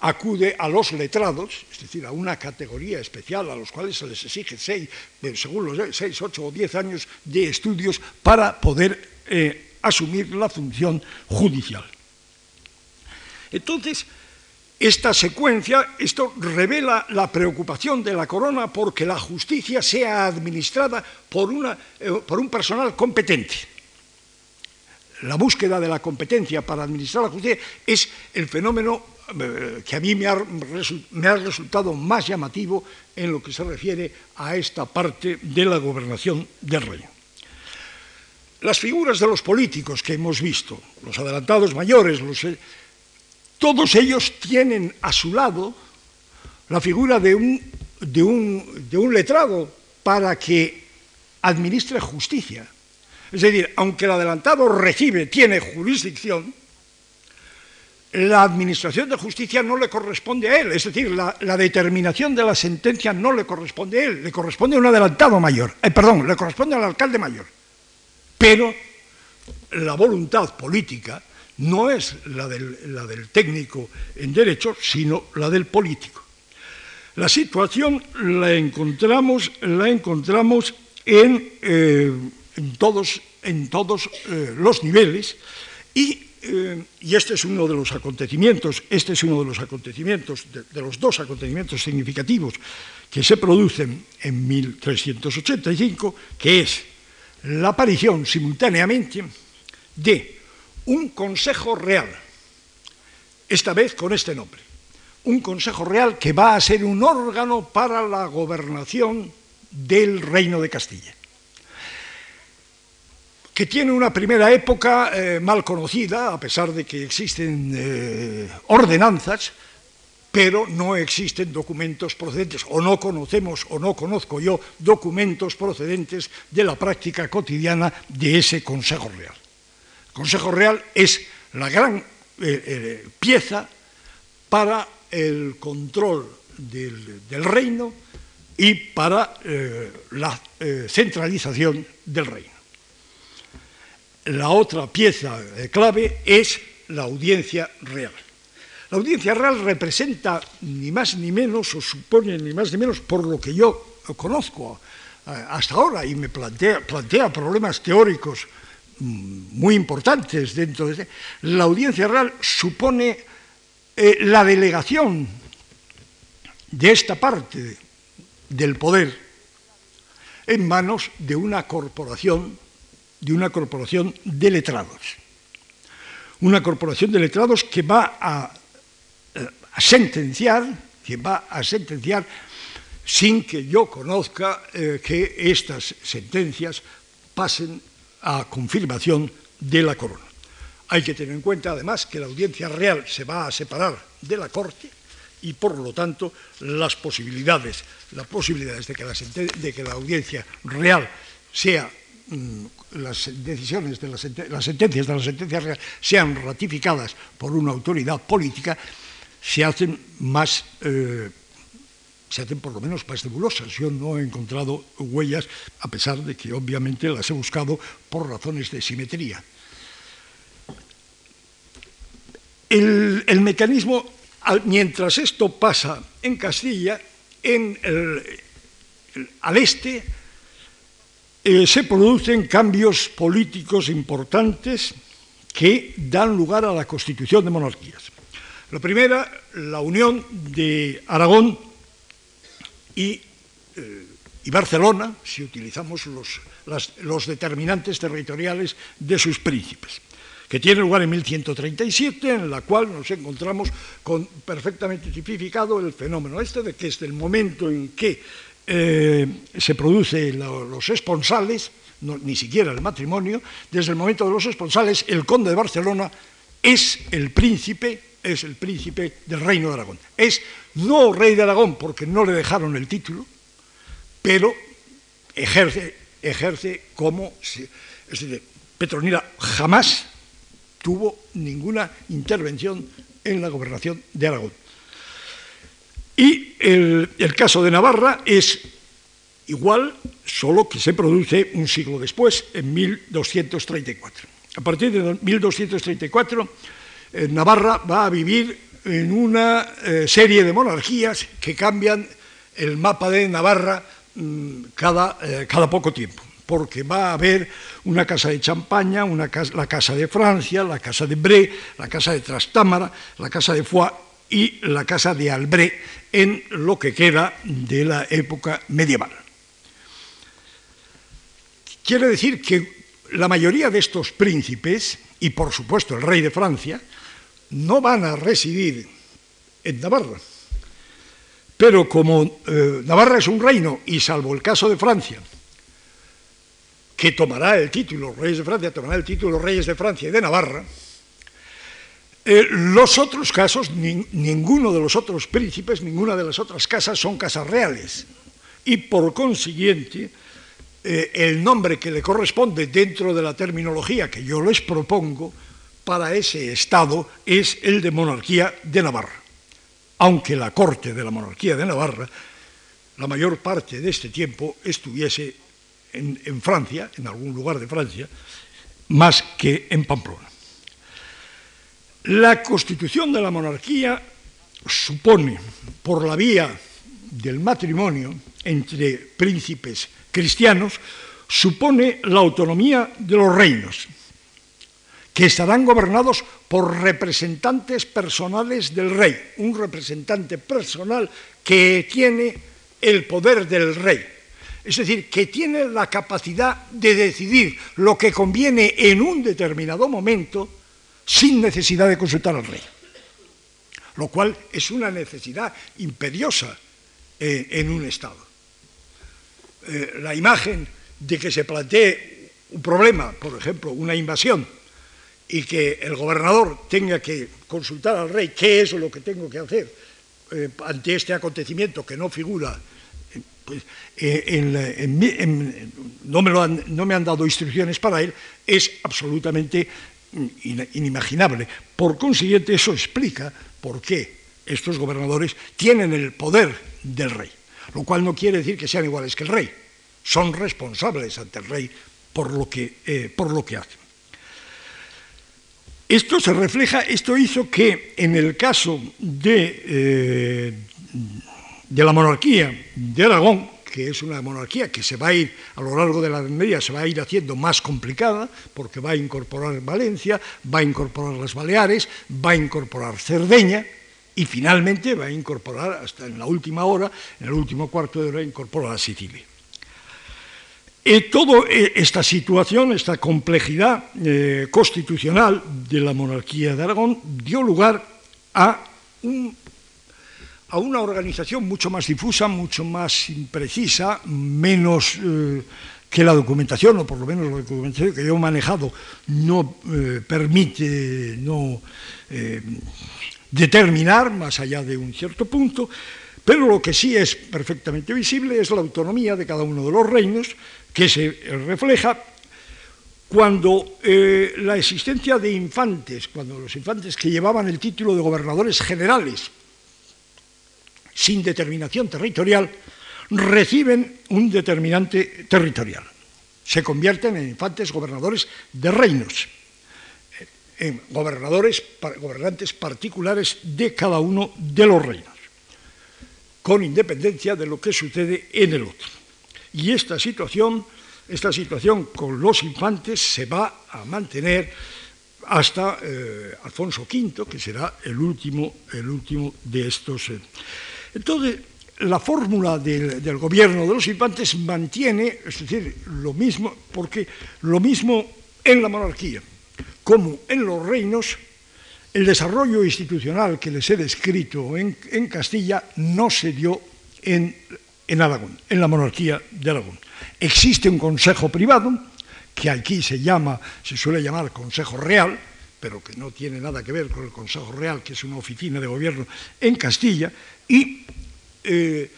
S1: acude a los letrados, es decir, a una categoría especial a los cuales se les exige seis, según los seis, ocho o diez años de estudios para poder eh, asumir la función judicial. Entonces, esta secuencia, esto revela la preocupación de la corona porque la justicia sea administrada por, una, eh, por un personal competente la búsqueda de la competencia para administrar la justicia es el fenómeno eh, que a mí me ha, resultado más llamativo en lo que se refiere a esta parte de la gobernación del reino. Las figuras de los políticos que hemos visto, los adelantados mayores, eh, todos ellos tienen a su lado la figura de un, de un letrado para que administre justicia. Es decir, aunque el adelantado recibe, tiene jurisdicción, la administración de justicia no le corresponde a él, es decir, la, determinación de la sentencia no le corresponde a él, le corresponde a un adelantado mayor, eh, perdón, le corresponde al alcalde mayor. Pero la voluntad política no es la del, técnico en derecho, sino la del político. La situación la encontramos, la encontramos en, eh, todos, en todos eh, los niveles y eh, y este es uno de los acontecimientos, este es uno de los acontecimientos, de, los dos acontecimientos significativos que se producen en 1385, que es la aparición simultáneamente de un Consejo Real, esta vez con este nombre, un Consejo Real que va a ser un órgano para la gobernación del Reino de Castilla que tiene una primera época eh, mal conocida, a pesar de que existen eh, ordenanzas, pero no existen documentos procedentes, o no conocemos, o no conozco yo, documentos procedentes de la práctica cotidiana de ese Consejo Real. El Consejo Real es la gran eh, pieza para el control del, del reino y para la centralización del reino. La otra pieza clave es la audiencia real. La audiencia real representa ni más ni menos, o supone ni más ni menos, por lo que yo conozco eh, hasta ahora y me plantea, problemas teóricos mm, muy importantes dentro de este, la audiencia real supone eh, la delegación de esta parte del poder en manos de una corporación de una corporación de letrados. Una corporación de letrados que va a, eh, sentenciar, que va a sentenciar sin que yo conozca eh, que estas sentencias pasen a confirmación de la corona. Hay que tener en cuenta, además, que la audiencia real se va a separar de la corte y, por lo tanto, las posibilidades, las posibilidades de que la, audiencia real sea las decisiones de las, sentencias de la sentencia real sean ratificadas por una autoridad política, se hacen más, eh, se hacen por lo menos más nebulosas. Yo no he encontrado huellas, a pesar de que obviamente las he buscado por razones de simetría. El, mecanismo, mientras esto pasa en Castilla, en al este, eh, se producen cambios políticos importantes que dan lugar a la constitución de monarquías. La primera, la unión de Aragón y, eh, Barcelona, si utilizamos los, determinantes territoriales de sus príncipes que tiene lugar en 1137, en la cual nos encontramos con perfectamente tipificado el fenómeno este de que desde el momento en que eh, se producen los esponsales, ni siquiera el matrimonio, desde el momento de los esponsales, el conde de Barcelona es el príncipe, es el príncipe del reino de Aragón. Es no rey de Aragón porque no le dejaron el título, pero ejerce, ejerce como... Es decir, Petronila jamás tuvo ninguna intervención en la gobernación de Aragón. Y el, caso de Navarra es igual, solo que se produce un siglo después, en 1234. A partir de 1234, eh, Navarra va a vivir en una eh, serie de monarquías que cambian el mapa de Navarra mm, cada, eh, cada, poco tiempo, porque va a haber una casa de Champaña, una la casa de Francia, la casa de Bré, la casa de Trastámara, la casa de Foix y la casa de Albré en lo que queda de la época medieval. Quiere decir que la mayoría de estos príncipes, y por supuesto el rey de Francia, no van a residir en Navarra. Pero como eh, Navarra es un reino, y salvo el caso de Francia, que tomará el título, reyes de Francia tomará el título reyes de Francia y de Navarra, eh, los otros casos, ninguno de los otros príncipes, ninguna de las otras casas son casas reales. Y por consiguiente, eh, el nombre que le corresponde dentro de la terminología que yo les propongo para ese Estado es el de monarquía de Navarra. Aunque la corte de la monarquía de Navarra, la mayor parte de este tiempo estuviese en Francia, en algún lugar de Francia, más que en Pamplona. La constitución de la monarquía supone, por la vía del matrimonio entre príncipes cristianos, supone la autonomía de los reinos, que estarán gobernados por representantes personales del rey, un representante personal que tiene el poder del rey. Es decir, que tiene la capacidad de decidir lo que conviene en un determinado momento sin necesidad de consultar al rey. Lo cual es una necesidad imperiosa eh, en un Estado. Eh, la imagen de que se plantee un problema, por ejemplo, una invasión, y que el gobernador tenga que consultar al rey qué es lo que tengo que hacer eh, ante este acontecimiento que no figura, pues, no, me no me han dado instrucciones para él, es absolutamente inimaginable. Por consiguiente, eso explica por qué estos gobernadores tienen el poder del rey, lo cual no quiere decir que sean iguales que el rey, son responsables ante el rey por lo que, eh, por lo que hacen. Esto se refleja, esto hizo que en el caso de, eh, de la monarquía de Aragón, que es una monarquía que se va a ir a lo largo de la Media, se va a ir haciendo más complicada, porque va a incorporar Valencia, va a incorporar las Baleares, va a incorporar Cerdeña, y finalmente va a incorporar, hasta en la última hora, en el último cuarto de hora, incorpora la Sicilia. Eh, toda eh, esta situación, esta complejidad eh, constitucional de la monarquía de Aragón dio lugar a un a una organización mucho más difusa, mucho más imprecisa, menos eh, que la documentación, o por lo menos la documentación que yo he manejado, no eh, permite no, eh, determinar más allá de un cierto punto, pero lo que sí es perfectamente visible es la autonomía de cada uno de los reinos, que se refleja cuando la existencia de infantes, cuando los infantes que llevaban el título de gobernadores generales, sin determinación territorial reciben un determinante territorial. Se convierten en infantes gobernadores de reinos, en gobernadores, gobernantes particulares de cada uno de los reinos, con independencia de lo que sucede en el otro. Y esta situación, esta situación con los infantes se va a mantener hasta eh, Alfonso V, que será el último, el último de estos. Eh, entonces, la fórmula del, gobierno de los infantes mantiene, es decir, lo mismo, porque lo mismo en la monarquía como en los reinos, el desarrollo institucional que les he descrito en, Castilla no se dio en, en Aragón, en la monarquía de Aragón. Existe un consejo privado, que aquí se llama, se suele llamar Consejo Real, pero que no tiene nada que ver con el Consejo Real, que es una oficina de gobierno en Castilla, y, eh,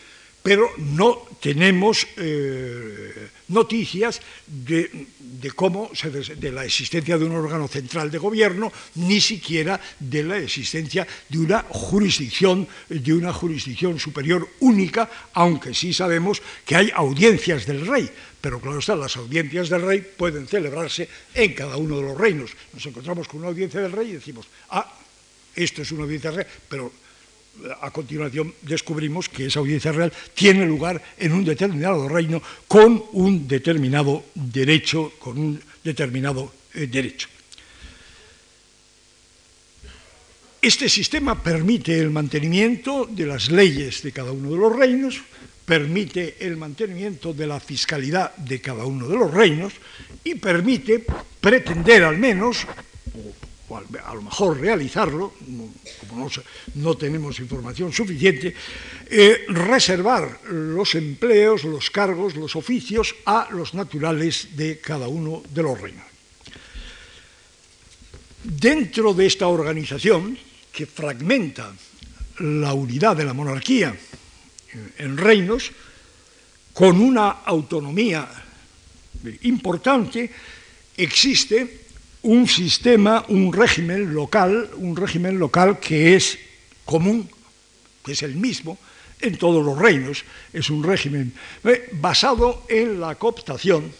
S1: pero no tenemos eh, noticias de, cómo de la existencia de un órgano central de gobierno, ni siquiera de la existencia de una jurisdicción, de una jurisdicción superior única, aunque sí sabemos que hay audiencias del rey, pero claro está, las audiencias del rey pueden celebrarse en cada uno de los reinos. Nos encontramos con una audiencia del rey y decimos, ah, esto es una audiencia real, pero a continuación descubrimos que esa audiencia real tiene lugar en un determinado reino con un determinado derecho, con un determinado eh, derecho. Este sistema permite el mantenimiento de las leyes de cada uno de los reinos, permite el mantenimiento de la fiscalidad de cada uno de los reinos y permite pretender al menos, o a lo mejor realizarlo, como no, tenemos información suficiente, eh, reservar los empleos, los cargos, los oficios a los naturales de cada uno de los reinos. Dentro de esta organización, que fragmenta la unidad de la monarquía en reinos, con una autonomía importante, existe un sistema, un régimen local, un régimen local que es común, que es el mismo en todos los reinos, es un régimen eh, basado en la cooptación.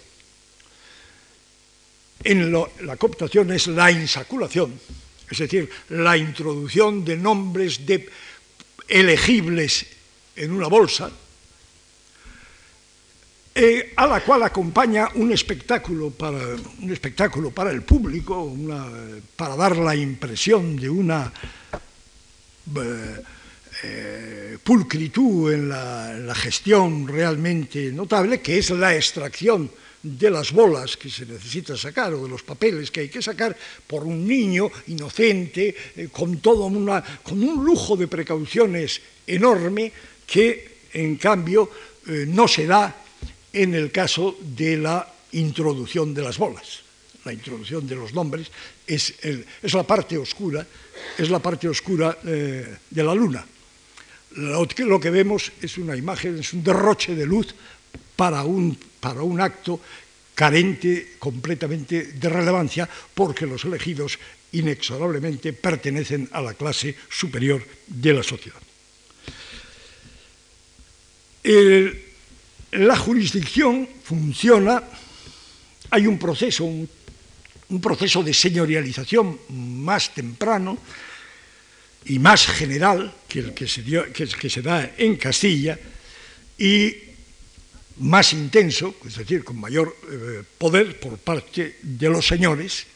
S1: En la cooptación es la insaculación, es decir, la introducción de nombres de elegibles en una bolsa, eh, a la cual acompaña un espectáculo para, un espectáculo para el público, para dar la impresión de una eh, eh, pulcritud en la, gestión realmente notable, que es la extracción de las bolas que se necesita sacar o de los papeles que hay que sacar por un niño inocente, eh, con, todo una, con un lujo de precauciones enorme que en cambio no se da en el caso de la introducción de las bolas. La introducción de los nombres es, la parte oscura, es la parte oscura eh, de la luna. Lo que, lo que vemos es una imagen, es un derroche de luz para un para un acto carente completamente de relevancia porque los elegidos inexorablemente pertenecen a la clase superior de la sociedad. El, la jurisdicción funciona, hay un proceso, un, proceso de señorialización más temprano y más general que el que se da en Castilla y más intenso, es decir, con mayor eh, poder por parte de los señores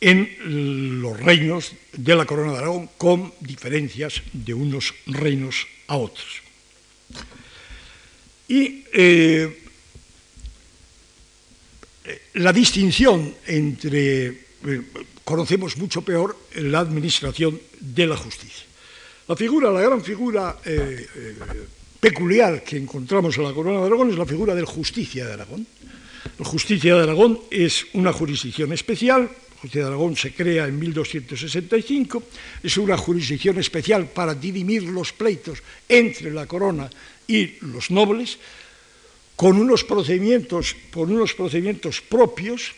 S1: en los reinos de la Corona de Aragón, con diferencias de unos reinos a otros. Y eh, la distinción entre, eh, conocemos mucho peor la administración de la justicia. La figura, la gran figura eh, peculiar que encontramos en la Corona de Aragón es la figura del Justicia de Aragón. El Justicia de Aragón es una jurisdicción especial, la Justicia de Aragón se crea en 1265, es una jurisdicción especial para dirimir los pleitos entre la corona y los nobles, con unos procedimientos, unos procedimientos propios,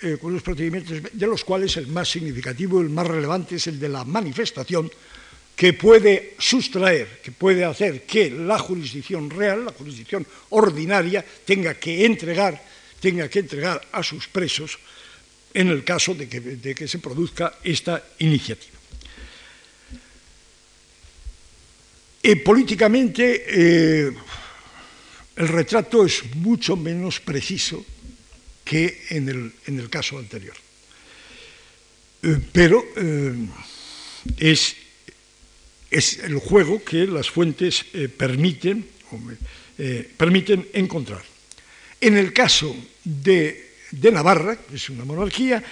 S1: eh, con unos procedimientos de los cuales el más significativo, el más relevante es el de la manifestación, que puede sustraer, que puede hacer que la jurisdicción real, la jurisdicción ordinaria, tenga que entregar, tenga que entregar a sus presos en el caso de que se produzca esta iniciativa. Eh, políticamente, eh, el retrato es mucho menos preciso que en el, en el caso anterior. Eh, pero es es el juego que las fuentes permiten, permiten encontrar. En el caso de, de Navarra, que es una monarquía,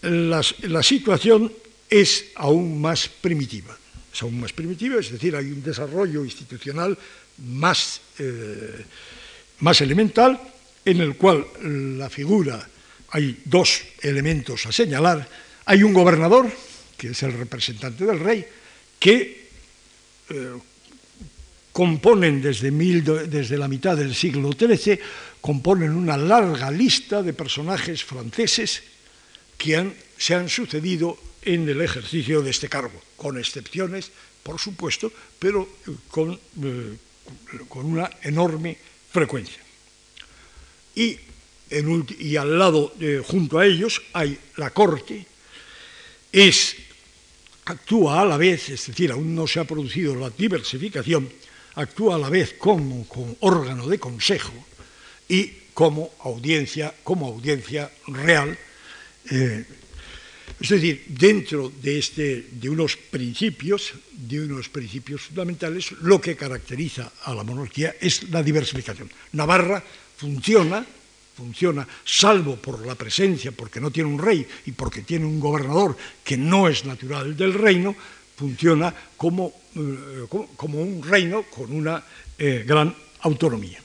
S1: la situación es aún más primitiva. Es aún más primitiva, es decir, hay un desarrollo institucional más, eh, más elemental en el cual la figura, hay dos elementos a señalar, hay un gobernador, que es el representante del rey, que eh, componen desde, mil, desde, la mitad del siglo XIII, componen una larga lista de personajes franceses que se han sucedido en el ejercicio de este cargo, con excepciones, por supuesto, pero con, eh, con una enorme frecuencia. Y, al lado, eh, junto a ellos, hay la corte, es actúa a la vez, es decir, aún no se ha producido la diversificación, actúa a la vez como, órgano de consejo y como audiencia, como audiencia real. Eh, es decir, dentro de, este, de unos principios, de unos principios fundamentales, lo que caracteriza a la monarquía es la diversificación. Navarra funciona funciona, salvo por la presencia, porque no tiene un rey y porque tiene un gobernador que no es natural del reino, funciona como, eh, como un reino con una eh, gran autonomía.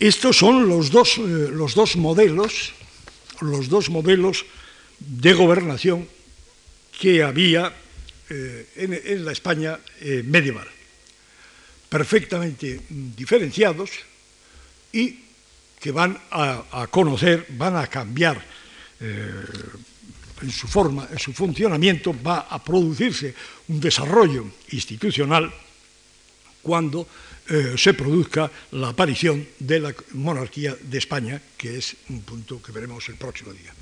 S1: Estos son los dos, eh, los dos modelos, los dos modelos de gobernación que había eh, en, la España eh, medieval, perfectamente diferenciados y que van a, conocer, van a cambiar eh, en su forma, en su funcionamiento, va a producirse un desarrollo institucional cuando se produzca la aparición de la monarquía de España, que es un punto que veremos el próximo día.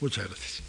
S1: Muchas gracias.